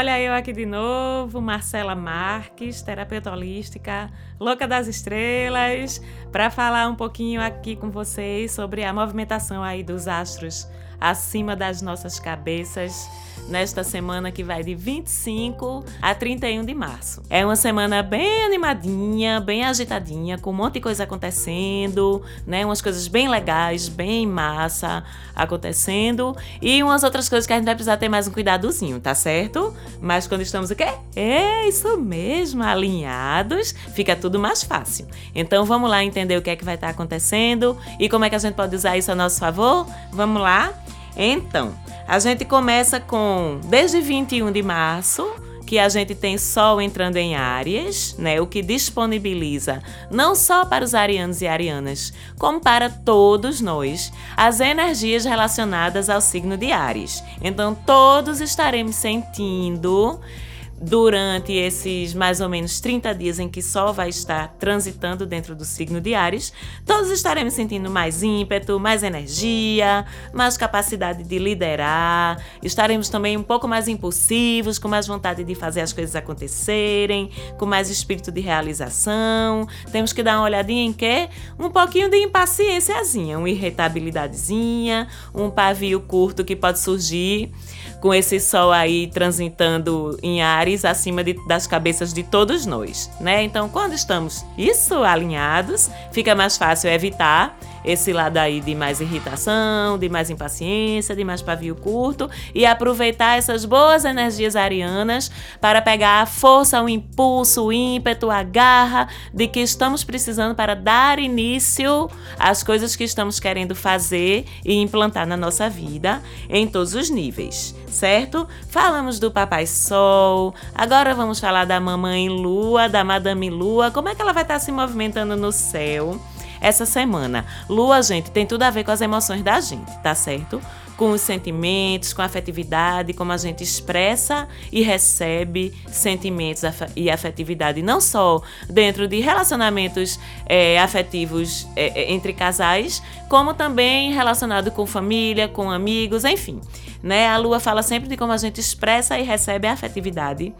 Olha eu aqui de novo, Marcela Marques, terapeuta holística, louca das estrelas, para falar um pouquinho aqui com vocês sobre a movimentação aí dos astros acima das nossas cabeças nesta semana que vai de 25 a 31 de março. É uma semana bem animadinha, bem agitadinha, com um monte de coisa acontecendo, né? Umas coisas bem legais, bem massa acontecendo e umas outras coisas que a gente vai precisar ter mais um cuidadozinho, tá certo? Mas quando estamos o quê? É isso mesmo, alinhados, fica tudo mais fácil. Então vamos lá entender o que é que vai estar acontecendo e como é que a gente pode usar isso a nosso favor? Vamos lá? Então, a gente começa com desde 21 de março, que a gente tem Sol entrando em Áries, né? O que disponibiliza não só para os arianos e arianas, como para todos nós, as energias relacionadas ao signo de Áries. Então, todos estaremos sentindo durante esses mais ou menos 30 dias em que Sol vai estar transitando dentro do signo de Ares, todos estaremos sentindo mais ímpeto, mais energia, mais capacidade de liderar, estaremos também um pouco mais impulsivos, com mais vontade de fazer as coisas acontecerem, com mais espírito de realização. Temos que dar uma olhadinha em quê? Um pouquinho de impaciênciazinha, uma irritabilidadezinha, um pavio curto que pode surgir com esse sol aí transitando em Ares acima de, das cabeças de todos nós, né? Então, quando estamos isso alinhados, fica mais fácil evitar esse lado aí de mais irritação, de mais impaciência, de mais pavio curto e aproveitar essas boas energias arianas para pegar a força, o impulso, o ímpeto, a garra de que estamos precisando para dar início às coisas que estamos querendo fazer e implantar na nossa vida em todos os níveis, certo? Falamos do Papai Sol, agora vamos falar da Mamãe Lua, da Madame Lua, como é que ela vai estar se movimentando no céu? Essa semana. Lua, gente, tem tudo a ver com as emoções da gente, tá certo? Com os sentimentos, com a afetividade, como a gente expressa e recebe sentimentos e afetividade, não só dentro de relacionamentos é, afetivos é, é, entre casais, como também relacionado com família, com amigos, enfim. Né? A lua fala sempre de como a gente expressa e recebe a afetividade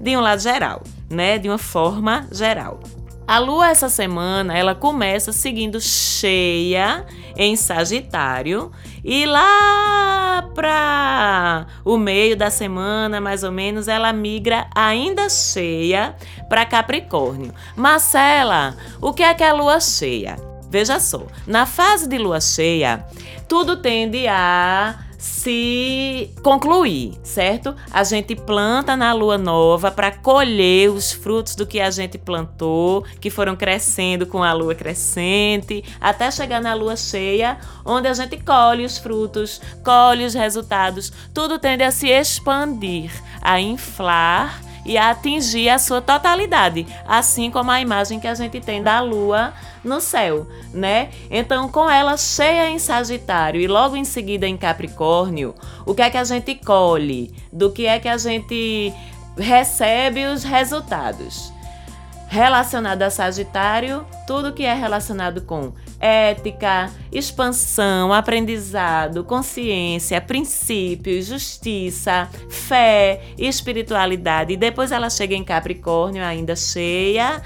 de um lado geral, né? De uma forma geral. A lua essa semana, ela começa seguindo cheia em Sagitário e lá para o meio da semana, mais ou menos, ela migra ainda cheia para Capricórnio. Marcela, o que é que é a lua cheia? Veja só, na fase de lua cheia, tudo tende a se concluir, certo? A gente planta na lua nova para colher os frutos do que a gente plantou, que foram crescendo com a lua crescente, até chegar na lua cheia, onde a gente colhe os frutos, colhe os resultados. Tudo tende a se expandir, a inflar e a atingir a sua totalidade, assim como a imagem que a gente tem da lua no céu, né? Então, com ela cheia em Sagitário e logo em seguida em Capricórnio, o que é que a gente colhe? Do que é que a gente recebe os resultados? Relacionado a Sagitário, tudo que é relacionado com ética, expansão, aprendizado, consciência, princípios, justiça, fé, espiritualidade. E depois ela chega em Capricórnio, ainda cheia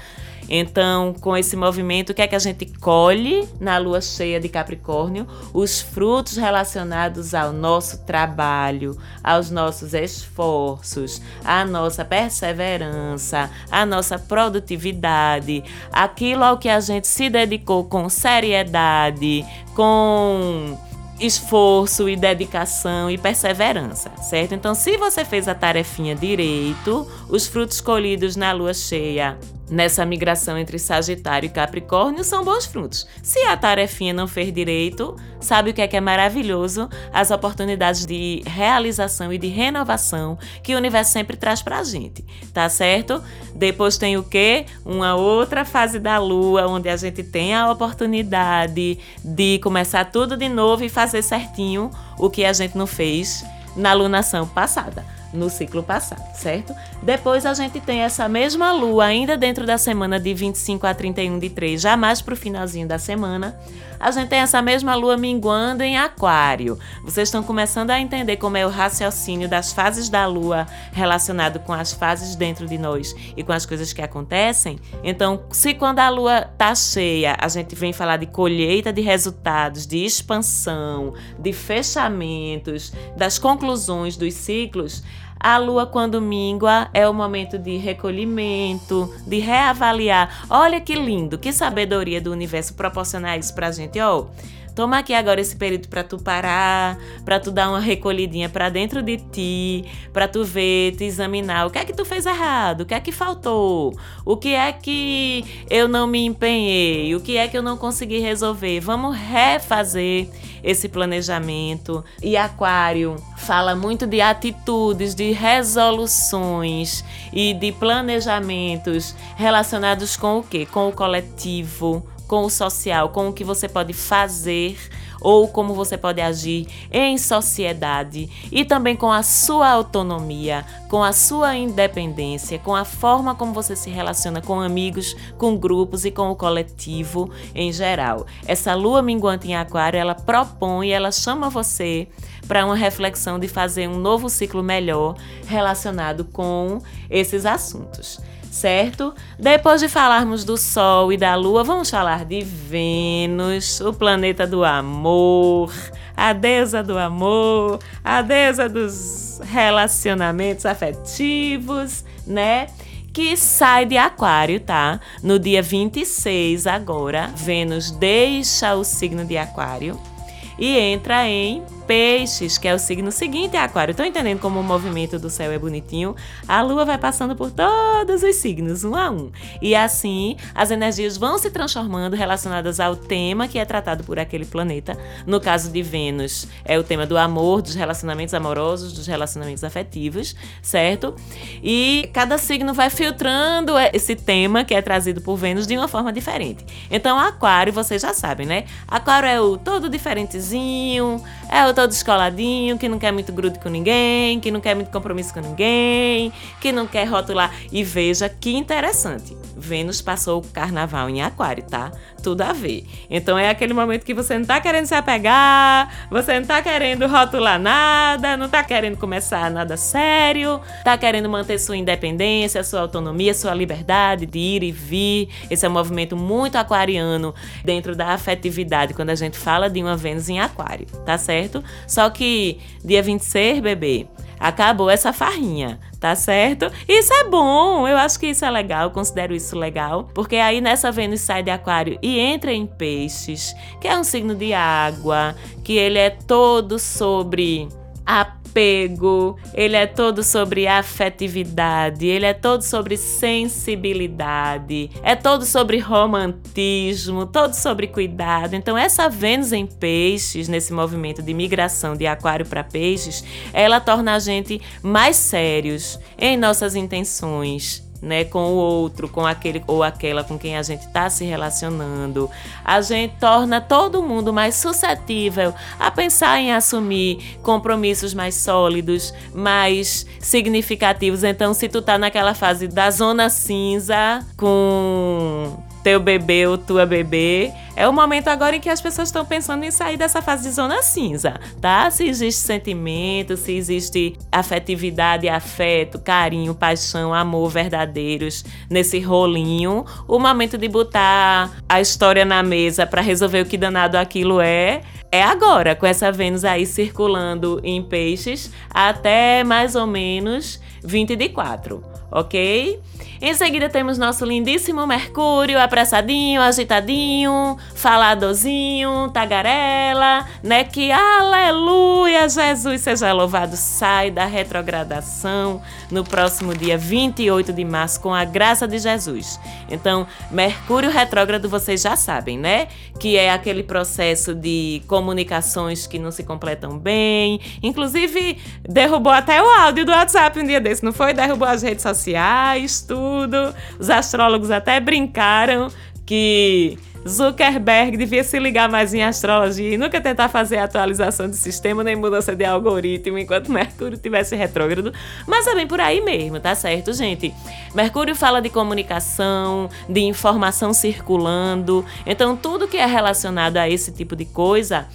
então, com esse movimento, o que é que a gente colhe na lua cheia de Capricórnio? Os frutos relacionados ao nosso trabalho, aos nossos esforços, à nossa perseverança, à nossa produtividade, aquilo ao que a gente se dedicou com seriedade, com esforço e dedicação e perseverança, certo? Então, se você fez a tarefinha direito, os frutos colhidos na lua cheia nessa migração entre Sagitário e Capricórnio são bons frutos. Se a tarefinha não fez direito, sabe o que é que é maravilhoso? As oportunidades de realização e de renovação que o universo sempre traz pra gente, tá certo? Depois tem o quê? Uma outra fase da lua, onde a gente tem a oportunidade de começar tudo de novo e fazer certinho o que a gente não fez na lunação passada. No ciclo passado, certo? Depois a gente tem essa mesma lua ainda dentro da semana de 25 a 31 de 3, já mais pro finalzinho da semana. A gente tem essa mesma lua minguando em Aquário. Vocês estão começando a entender como é o raciocínio das fases da lua relacionado com as fases dentro de nós e com as coisas que acontecem? Então, se quando a lua tá cheia, a gente vem falar de colheita de resultados, de expansão, de fechamentos, das conclusões dos ciclos, a lua, quando mingua, é o momento de recolhimento, de reavaliar. Olha que lindo, que sabedoria do universo proporcionar isso pra gente, ó. Oh, Toma aqui agora esse período para tu parar, para tu dar uma recolhidinha para dentro de ti, para tu ver, te examinar. O que é que tu fez errado? O que é que faltou? O que é que eu não me empenhei? O que é que eu não consegui resolver? Vamos refazer esse planejamento. E Aquário fala muito de atitudes, de resoluções e de planejamentos relacionados com o quê? Com o coletivo, com o social, com o que você pode fazer ou como você pode agir em sociedade e também com a sua autonomia, com a sua independência, com a forma como você se relaciona com amigos, com grupos e com o coletivo em geral. Essa lua minguante em Aquário, ela propõe, ela chama você para uma reflexão de fazer um novo ciclo melhor relacionado com esses assuntos certo? Depois de falarmos do Sol e da Lua, vamos falar de Vênus, o planeta do amor, a deusa do amor, a deusa dos relacionamentos afetivos, né? que sai de Aquário, tá? No dia 26 agora, Vênus deixa o signo de Aquário e entra em Peixes, que é o signo seguinte a Aquário. Estão entendendo como o movimento do céu é bonitinho? A lua vai passando por todos os signos, um a um. E assim, as energias vão se transformando relacionadas ao tema que é tratado por aquele planeta. No caso de Vênus, é o tema do amor, dos relacionamentos amorosos, dos relacionamentos afetivos, certo? E cada signo vai filtrando esse tema que é trazido por Vênus de uma forma diferente. Então, Aquário, vocês já sabem, né? Aquário é o todo diferentezinho, é o todo descoladinho, que não quer muito grude com ninguém, que não quer muito compromisso com ninguém, que não quer rotular. E veja que interessante. Vênus passou o carnaval em Aquário, tá? Tudo a ver. Então é aquele momento que você não tá querendo se apegar, você não tá querendo rotular nada, não tá querendo começar nada sério, tá querendo manter sua independência, sua autonomia, sua liberdade de ir e vir. Esse é um movimento muito aquariano dentro da afetividade quando a gente fala de uma Vênus em Aquário, tá certo? Só que dia 26, bebê, acabou essa farrinha, tá certo? Isso é bom, eu acho que isso é legal, considero isso legal, porque aí nessa Vênus sai de Aquário e entra em Peixes, que é um signo de água, que ele é todo sobre a apego, ele é todo sobre afetividade, ele é todo sobre sensibilidade, é todo sobre romantismo, todo sobre cuidado. Então, essa Vênus em Peixes, nesse movimento de migração de Aquário para Peixes, ela torna a gente mais sérios em nossas intenções, né, com o outro, com aquele ou aquela com quem a gente está se relacionando. A gente torna todo mundo mais suscetível a pensar em assumir compromissos mais sólidos, mais significativos. Então, se tu tá naquela fase da zona cinza com teu bebê ou tua bebê. É o momento agora em que as pessoas estão pensando em sair dessa fase de zona cinza, tá? Se existe sentimento, se existe afetividade, afeto, carinho, paixão, amor verdadeiros nesse rolinho, o momento de botar a história na mesa para resolver o que danado aquilo é, é agora, com essa Vênus aí circulando em peixes até mais ou menos 20 de 4, ok? Em seguida temos nosso lindíssimo Mercúrio, apressadinho, agitadinho, faladorzinho, tagarela, né? Que aleluia, Jesus seja louvado, sai da retrogradação no próximo dia 28 de março com a graça de Jesus. Então, Mercúrio retrógrado vocês já sabem, né? Que é aquele processo de comunicações que não se completam bem. Inclusive, derrubou até o áudio do WhatsApp um dia desse, não foi? Derrubou as redes sociais, tudo tudo. Os astrólogos até brincaram que Zuckerberg devia se ligar mais em astrologia e nunca tentar fazer atualização de sistema nem mudança de algoritmo enquanto Mercúrio tivesse retrógrado. Mas é bem por aí mesmo, tá certo, gente? Mercúrio fala de comunicação, de informação circulando. Então, tudo que é relacionado a esse tipo de coisa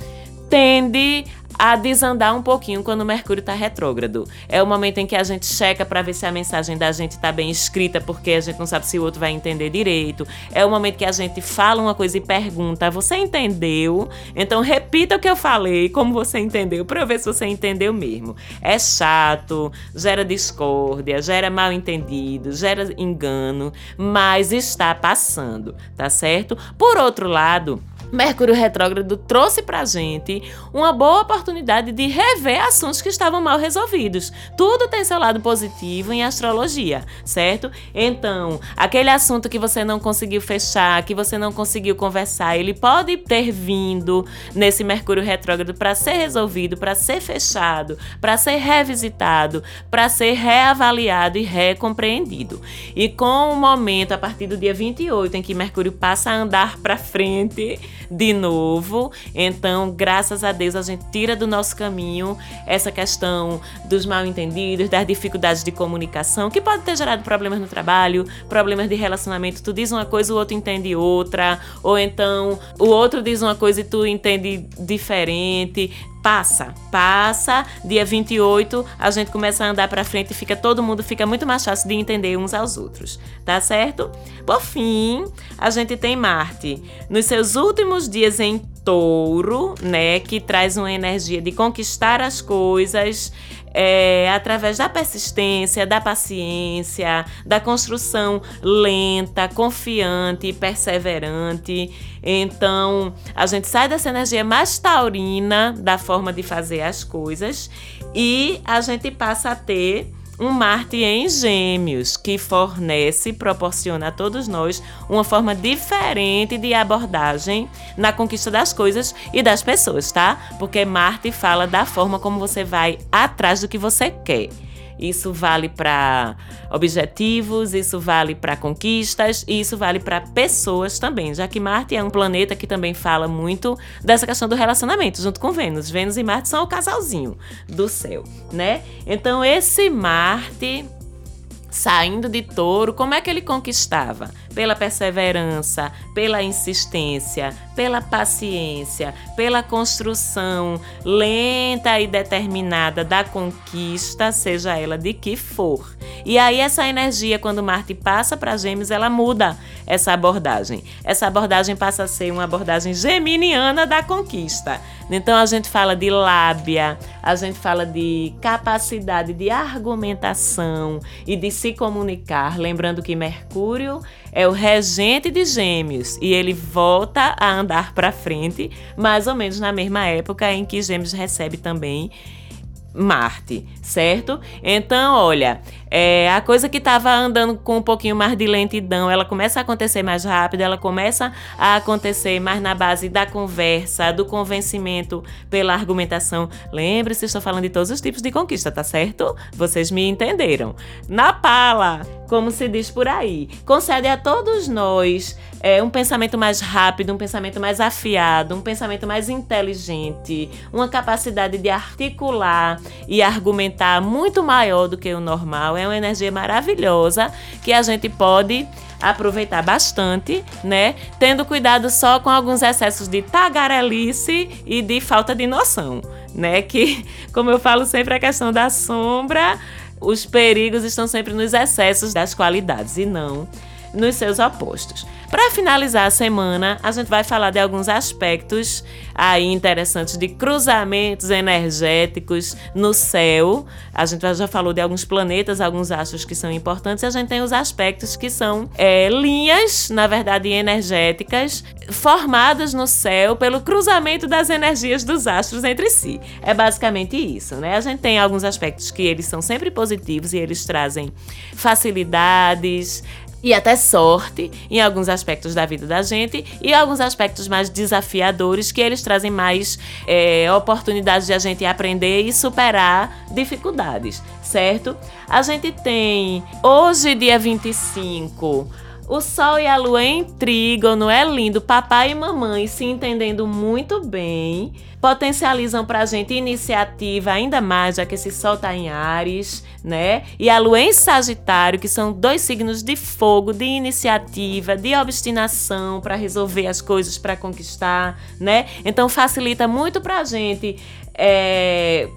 tende a desandar um pouquinho quando o Mercúrio está retrógrado. É o momento em que a gente checa para ver se a mensagem da gente está bem escrita, porque a gente não sabe se o outro vai entender direito. É o momento que a gente fala uma coisa e pergunta: Você entendeu? Então repita o que eu falei, como você entendeu, para eu ver se você entendeu mesmo. É chato, gera discórdia, gera mal entendido, gera engano, mas está passando, tá certo? Por outro lado, Mercúrio retrógrado trouxe pra gente uma boa oportunidade de rever assuntos que estavam mal resolvidos. Tudo tem seu lado positivo em astrologia, certo? Então, aquele assunto que você não conseguiu fechar, que você não conseguiu conversar, ele pode ter vindo nesse Mercúrio retrógrado para ser resolvido, para ser fechado, para ser revisitado, para ser reavaliado e recompreendido. E com o momento a partir do dia 28 em que Mercúrio passa a andar para frente, de novo. Então, graças a Deus, a gente tira do nosso caminho essa questão dos mal entendidos, das dificuldades de comunicação, que pode ter gerado problemas no trabalho, problemas de relacionamento. Tu diz uma coisa, o outro entende outra, ou então o outro diz uma coisa e tu entende diferente passa, passa, dia 28 a gente começa a andar para frente e fica todo mundo fica muito mais fácil de entender uns aos outros, tá certo? Por fim, a gente tem Marte nos seus últimos dias em Touro, né, que traz uma energia de conquistar as coisas, é, através da persistência, da paciência, da construção lenta, confiante perseverante. Então, a gente sai dessa energia mais taurina da forma de fazer as coisas e a gente passa a ter um Marte em Gêmeos, que fornece, proporciona a todos nós uma forma diferente de abordagem na conquista das coisas e das pessoas, tá? Porque Marte fala da forma como você vai atrás do que você quer. Isso vale para objetivos, isso vale para conquistas e isso vale para pessoas também, já que Marte é um planeta que também fala muito dessa questão do relacionamento, junto com Vênus. Vênus e Marte são o casalzinho do céu, né? Então esse Marte saindo de touro, como é que ele conquistava? Pela perseverança, pela insistência, pela paciência, pela construção lenta e determinada da conquista, seja ela de que for. E aí essa energia, quando Marte passa para Gêmeos, ela muda essa abordagem. Essa abordagem passa a ser uma abordagem geminiana da conquista. Então a gente fala de lábia, a gente fala de capacidade de argumentação e de se comunicar, lembrando que Mercúrio é o regente de Gêmeos e ele volta a andar para frente, mais ou menos na mesma época em que Gêmeos recebe também Marte, certo? Então, olha, é, a coisa que estava andando com um pouquinho mais de lentidão, ela começa a acontecer mais rápido, ela começa a acontecer mais na base da conversa, do convencimento pela argumentação. Lembre-se, estou falando de todos os tipos de conquista, tá certo? Vocês me entenderam. Na pala, como se diz por aí, concede a todos nós é, um pensamento mais rápido, um pensamento mais afiado, um pensamento mais inteligente, uma capacidade de articular e argumentar muito maior do que o normal é uma energia maravilhosa que a gente pode aproveitar bastante, né? Tendo cuidado só com alguns excessos de tagarelice e de falta de noção, né? Que, como eu falo sempre, a questão da sombra, os perigos estão sempre nos excessos das qualidades e não nos seus opostos. Para finalizar a semana, a gente vai falar de alguns aspectos aí interessantes de cruzamentos energéticos no céu. A gente já falou de alguns planetas, alguns astros que são importantes. E a gente tem os aspectos que são é, linhas, na verdade, energéticas formadas no céu pelo cruzamento das energias dos astros entre si. É basicamente isso, né? A gente tem alguns aspectos que eles são sempre positivos e eles trazem facilidades, e até sorte em alguns aspectos da vida da gente e alguns aspectos mais desafiadores que eles trazem mais é, oportunidades de a gente aprender e superar dificuldades, certo? A gente tem hoje, dia 25, O Sol e a Lua em trígono é lindo, papai e mamãe se entendendo muito bem, potencializam pra gente iniciativa ainda mais, já que esse Sol tá em Ares, né? E a Lua em Sagitário, que são dois signos de fogo, de iniciativa, de obstinação para resolver as coisas, para conquistar, né? Então facilita muito pra gente. É,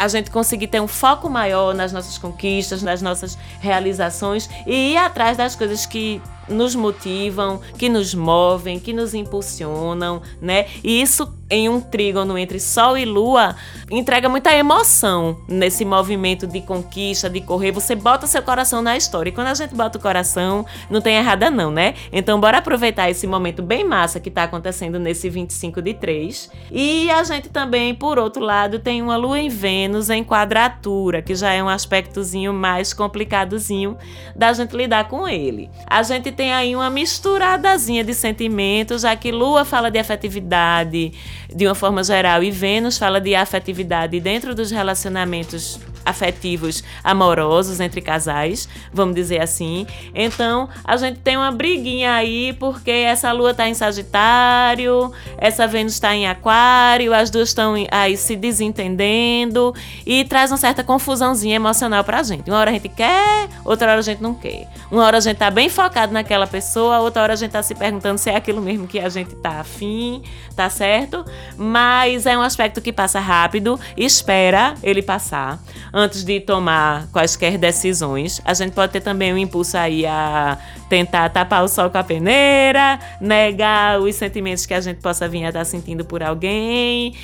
a gente conseguir ter um foco maior nas nossas conquistas, nas nossas realizações e ir atrás das coisas que nos motivam, que nos movem, que nos impulsionam, né? E isso em um trígono entre Sol e Lua entrega muita emoção nesse movimento de conquista, de correr. Você bota seu coração na história. E quando a gente bota o coração, não tem errada não, né? Então bora aproveitar esse momento bem massa que tá acontecendo nesse 25 de 3. E a gente também, por outro lado, tem uma Lua em Vênus em quadratura, que já é um aspectozinho mais complicadozinho da gente lidar com ele. A gente tem aí uma misturadazinha de sentimentos, já que Lua fala de afetividade, de uma forma geral, e Vênus fala de afetividade dentro dos relacionamentos afetivos amorosos entre casais, vamos dizer assim. Então, a gente tem uma briguinha aí porque essa lua está em Sagitário, essa Vênus está em Aquário, as duas estão aí se desentendendo e traz uma certa confusãozinha emocional pra gente. Uma hora a gente quer, outra hora a gente não quer. Uma hora a gente tá bem focado naquela pessoa, outra hora a gente tá se perguntando se é aquilo mesmo que a gente tá afim, tá certo? Mas é um aspecto que passa rápido, espera ele passar antes de tomar quaisquer decisões. A gente pode ter também um impulso aí a tentar tapar o sol com a peneira, negar os sentimentos que a gente possa vir a estar sentindo por alguém,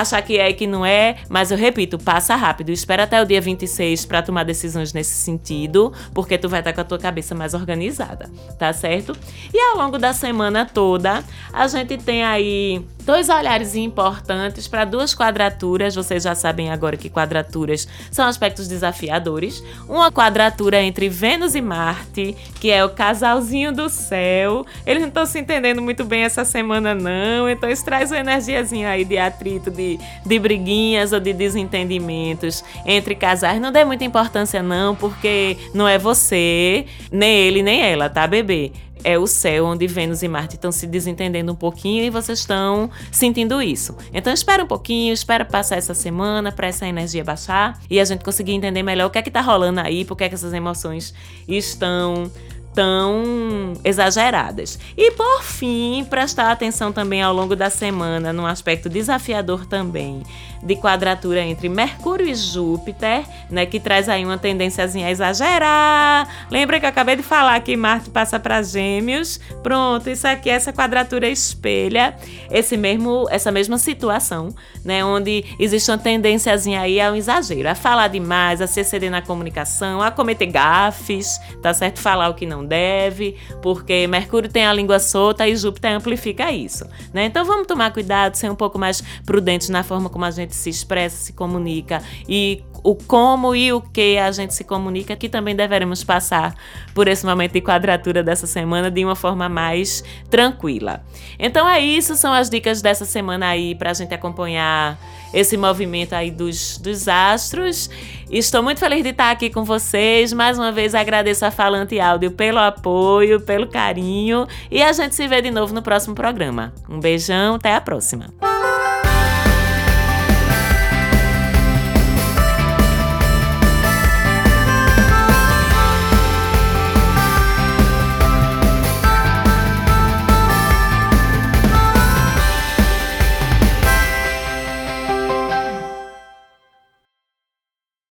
achar que é e que não é, mas eu repito, passa rápido. Espera até o dia 26 para tomar decisões nesse sentido, porque tu vai estar com a tua cabeça mais organizada, tá certo? E ao longo da semana toda, a gente tem aí dois olhares importantes para duas quadraturas. Vocês já sabem agora que quadraturas são aspectos desafiadores. Uma quadratura entre Vênus e Marte, que é o casalzinho do céu. Eles não estão se entendendo muito bem essa semana, não. Então isso traz uma energiazinha aí de atrito, de, de briguinhas ou de desentendimentos entre casais. Não dê muita importância, não, porque não é você, nem ele, nem ela, tá, bebê? É o céu onde Vênus e Marte estão se desentendendo um pouquinho e vocês estão sentindo isso. Então espera um pouquinho, espera passar essa semana para essa energia baixar e a gente conseguir entender melhor o que é que tá rolando aí, por que, é que essas emoções estão tão exageradas. E por fim, prestar atenção também ao longo da semana num aspecto desafiador também de quadratura entre Mercúrio e Júpiter, né, que traz aí uma tendênciazinha a exagerar. Lembra que eu acabei de falar que Marte passa para Gêmeos? Pronto, isso aqui essa quadratura espelha esse mesmo essa mesma situação, né, onde existe uma tendênciazinha aí ao exagero, a falar demais, a se exceder na comunicação, a cometer gafes, tá certo? Falar o que não deve, porque Mercúrio tem a língua solta e Júpiter amplifica isso, né? Então vamos tomar cuidado, ser um pouco mais prudentes na forma como a gente se expressa, se comunica e o como e o que a gente se comunica, que também deveremos passar por esse momento de quadratura dessa semana de uma forma mais tranquila. Então é isso, são as dicas dessa semana aí para a gente acompanhar esse movimento aí dos, dos astros. Estou muito feliz de estar aqui com vocês. Mais uma vez agradeço a Falante Áudio pelo apoio, pelo carinho e a gente se vê de novo no próximo programa. Um beijão, até a próxima.